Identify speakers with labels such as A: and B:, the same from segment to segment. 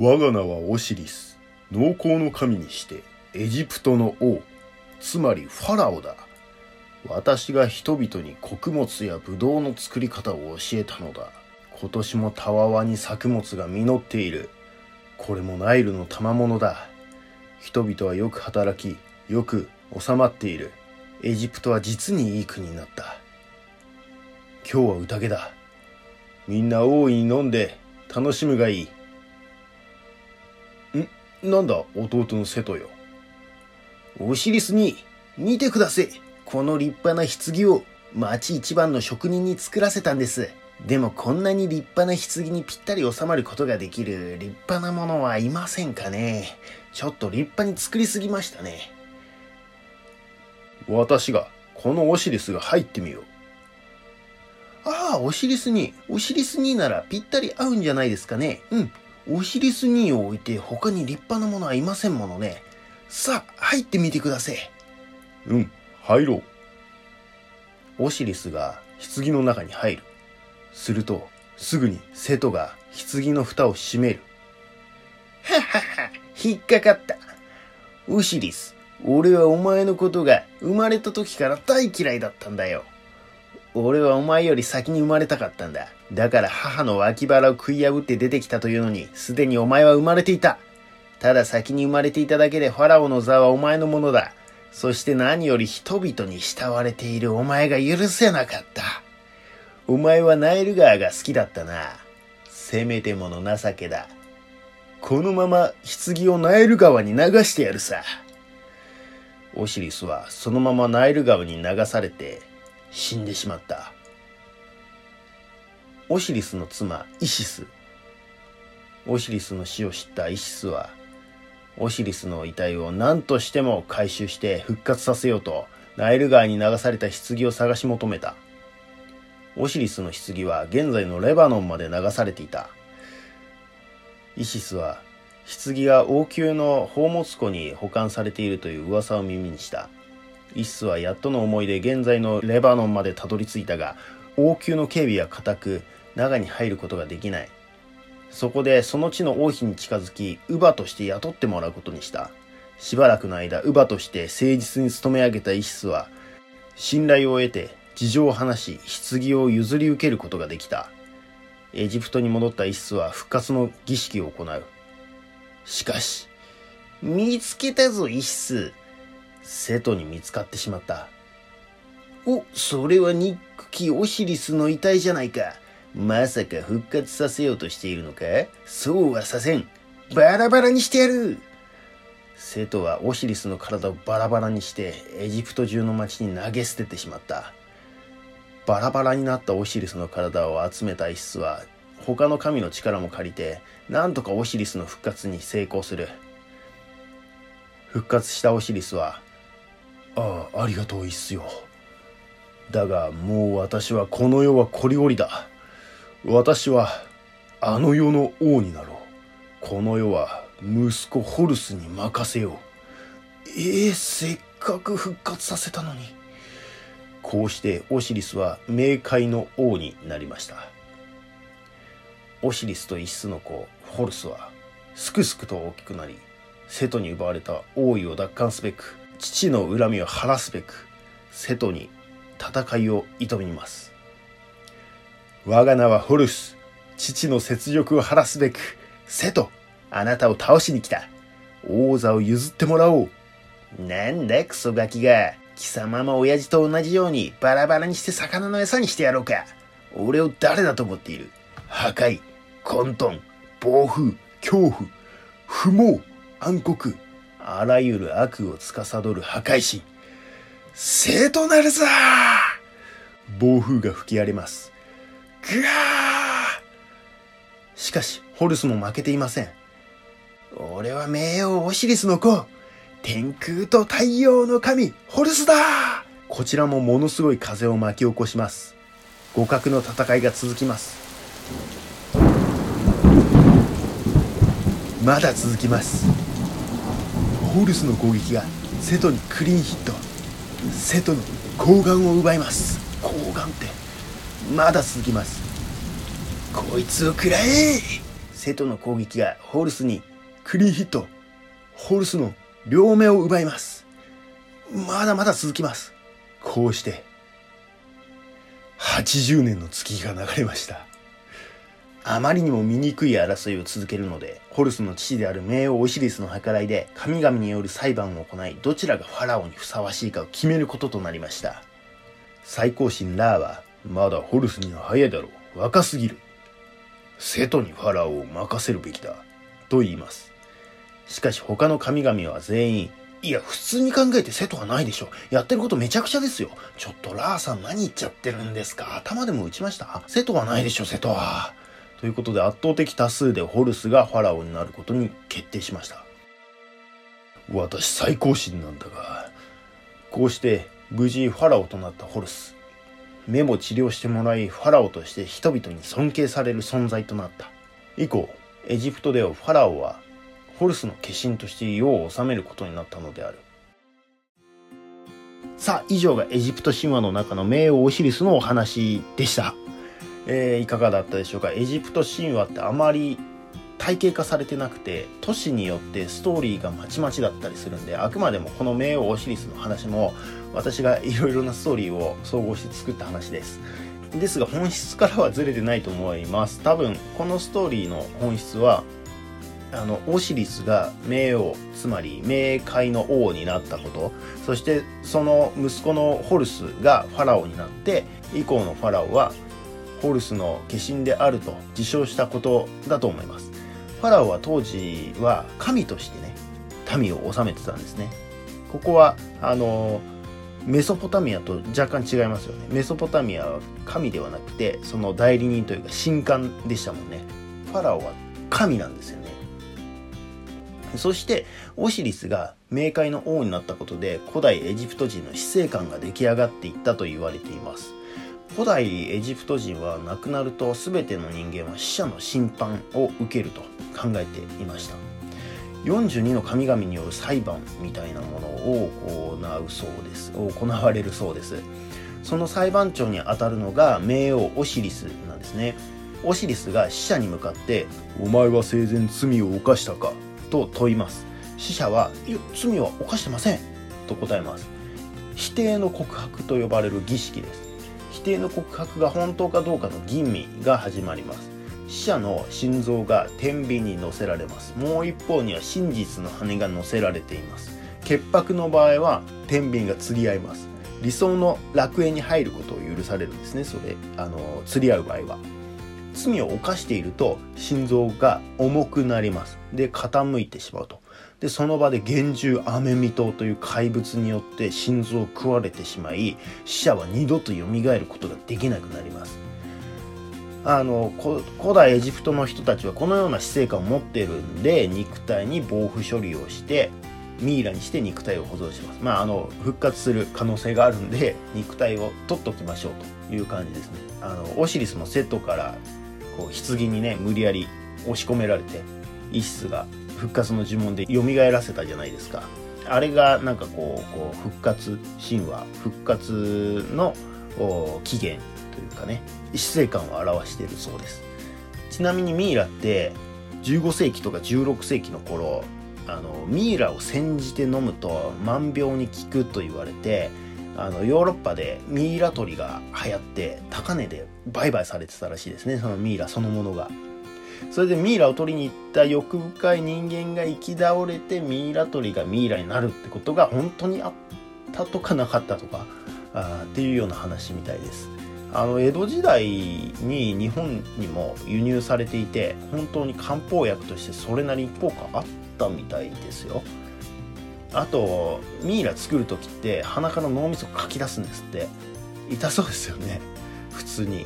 A: 我が名はオシリス。農耕の神にしてエジプトの王つまりファラオだ。私が人々に穀物やブドウの作り方を教えたのだ。今年もたわわに作物が実っている。これもナイルの賜物だ。人々はよく働きよく収まっている。エジプトは実にいい国になった。今日は宴だ。みんな大いに飲んで楽しむがいい。なんだ弟の瀬戸よ。
B: オシリスに見てくださいこの立派な棺を町一番の職人に作らせたんです。でもこんなに立派な棺にぴったり収まることができる立派なものはいませんかね。ちょっと立派に作りすぎましたね。
A: 私がこのオシリスが入ってみよう。
B: ああオシリスにオシリスにならぴったり合うんじゃないですかね。うんオシリスにを置いて他に立派なものはいませんものね。さあ入ってみてください。
A: うん入ろう。
B: オシリスが棺の中に入る。するとすぐに瀬戸が棺の蓋を閉める。ははは引っかかった。オシリス俺はお前のことが生まれた時から大嫌いだったんだよ俺はお前より先に生まれたかったんだ。だから母の脇腹を食い破って出てきたというのに、すでにお前は生まれていた。ただ先に生まれていただけでファラオの座はお前のものだ。そして何より人々に慕われているお前が許せなかった。お前はナイル川が好きだったな。せめてもの情けだ。このまま棺をナイル川に流してやるさ。オシリスはそのままナイル川に流されて死んでしまった。オシリスの妻、イシス。オシリスの死を知ったイシスは、オシリスの遺体を何としても回収して復活させようと、ナイル川に流された棺を探し求めた。オシリスの棺は現在のレバノンまで流されていた。イシスは、棺が王宮の宝物庫に保管されているという噂を耳にした。イシスはやっとの思いで現在のレバノンまでたどり着いたが、王宮の警備は固く、中に入ることができない。そこでその地の王妃に近づき、乳母として雇ってもらうことにした。しばらくの間、乳母として誠実に勤め上げたイシスは、信頼を得て事情を話し、棺を譲り受けることができた。エジプトに戻ったイシスは復活の儀式を行う。しかし、見つけたぞ、イシス。瀬戸に見つかってしまった。お、それはニックキオシリスの遺体じゃないか。まさか復活させようとしているのか？そうはさせん。バラバラにしてやる瀬戸はオシリスの体をバラバラにしてエジプト中の町に投げ捨ててしまった。バラバラになったオシリスの体を集めたイシスは他の神の力も借りてなんとかオシリスの復活に成功する。復活したオシリスは
A: ああ、ありがとう、いっすよ。
B: だがもう私はこの世はこりごりだ。
A: 私は、あの世の王になろう。この世は、息子ホルスに任せよう。
B: ええせっかく復活させたのに。
A: こうしてオシリスは冥界の王になりました。
B: オシリスとイシスの子、ホルスは、すくすくと大きくなり、瀬戸に奪われた王位を奪還すべく、父の恨みを晴らすべく、瀬戸に戦いを挑みます。我が名はホルス。父の雪辱を晴らすべく、瀬戸、あなたを倒しに来た。王座を譲ってもらおう。なんだクソガキが、貴様も親父と同じようにバラバラにして魚の餌にしてやろうか。俺を誰だと思っている？破壊、混沌、暴風、恐怖、不毛、暗黒、あらゆる悪を司る破壊神。生となるぞ暴風が吹き荒れます。ぐわーしかし、ホルスも負けていません。俺は名王オシリスの子天空と太陽の神、ホルスだこちらもものすごい風を巻き起こします。互角の戦いが続きます。まだ続きます。ホルスの攻撃が瀬戸にクリーンヒット。瀬戸の睾丸を奪います。睾丸って、まだ続きます。こいつを食らえ瀬戸の攻撃がホルスにクリーンヒットホルスの両目を奪いますまだまだ続きますこうして80年の月が流れましたあまりにも醜い争いを続けるので、ホルスの父である名王オシリスの計らいで、神々による裁判を行い、どちらがファラオにふさわしいかを決めることとなりました。最高神ラーは、まだホルスには早いだろう。若すぎる。セトにファラオを任せるべきだ。と言います。しかし他の神々は全員、いや、普通に考えてセトがないでしょ。やってることめちゃくちゃですよ。ちょっとラーさん何言っちゃってるんですか頭でも打ちましたセトはないでしょ、セトは。ということで圧倒的多数でホルスがファラオになることに決定しました。私最高神なんだが、こうして無事ファラオとなったホルス。目も治療してもらいファラオとして人々に尊敬される存在となった。以降、エジプトではファラオはホルスの化身として世を治めることになったのである。さあ、以上がエジプト神話の中の名王オシリスのお話でした。えー、いかがだったでしょうか？エジプト神話ってあまり体系化されてなくて都市によってストーリーがまちまちだったりするんであくまでもこの冥王オシリスの話も私がいろいろなストーリーを総合して作った話です。ですが本質からはずれてないと思います。多分このストーリーの本質はあのオシリスが冥王つまり冥界の王になったこと。そしてその息子のホルスがファラオになって以降のファラオはホルスの化身であると自称したことだと思います。ファラオは当時は神としてね民を治めてたんですね。ここはあのメソポタミアと若干違いますよね。メソポタミアは神ではなくてその代理人というか神官でしたもんね。ファラオは神なんですよね。そしてオシリスが冥界の王になったことで古代エジプト人の死生観が出来上がっていったと言われています。古代エジプト人は亡くなると全ての人間は死者の審判を受けると考えていました。42の神々による裁判みたいなものを行うそうです。行われるそうですその裁判長にあたるのが冥王オシリスなんですね。オシリスが死者に向かって「お前は生前罪を犯したか?」と問います。死者は「いや罪は犯してません」と答えます。否定の告白と呼ばれる儀式です。否定の告白が本当かどうかの吟味が始まります。死者の心臓が天秤に乗せられます。もう一方には真実の羽が乗せられています。潔白の場合は天秤が釣り合います。理想の楽園に入ることを許されるんですね。それあの釣り合う場合は。罪を犯していると心臓が重くなります。で傾いてしまうと。でその場で厳重アメミトという怪物によって心臓を食われてしまい死者は二度と蘇ることができなくなります。あの古代エジプトの人たちはこのような死生観を持ってるんで肉体に防腐処理をしてミイラにして肉体を保存します。まああの復活する可能性があるんで肉体を取っときましょうという感じですね。あのオシリスのセットからこう棺にね無理やり押し込められてイシスが復活の呪文で蘇らせたじゃないですか。あれがなんかこうこう復活神話復活の起源というかね死生観を表しているそうです。ちなみにミイラって15世紀とか16世紀の頃あのミイラを煎じて飲むと万病に効くと言われてあのヨーロッパでミイラ取りが流行って高値で売買されてたらしいですねそのミイラそのものが。それでミイラを取りに行った欲深い人間が生き倒れてミイラ取りがミイラになるってことが本当にあったとかなかったとかあっていうような話みたいです。あの江戸時代に日本にも輸入されていて本当に漢方薬としてそれなりに効果あったみたいですよ。あとミイラ作る時って鼻から脳みそかき出すんですって痛そうですよね普通に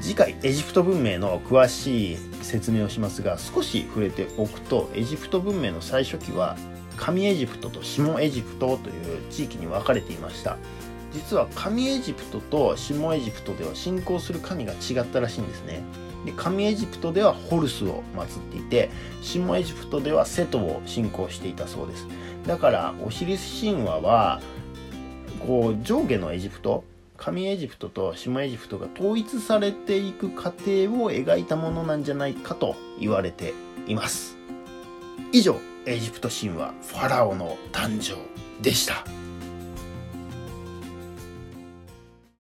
B: 次回エジプト文明の詳しい説明をしますが少し触れておくとエジプト文明の最初期は上エジプトと下エジプトという地域に分かれていました。実は上エジプトと下エジプトでは信仰する神が違ったらしいんですね。で上エジプトではホルスを祀っていて下エジプトではセトを信仰していたそうです。だからオシリス神話はこう上下のエジプト上エジプトと下エジプトが統一されていく過程を描いたものなんじゃないかと言われています。以上エジプト神話ファラオの誕生でした。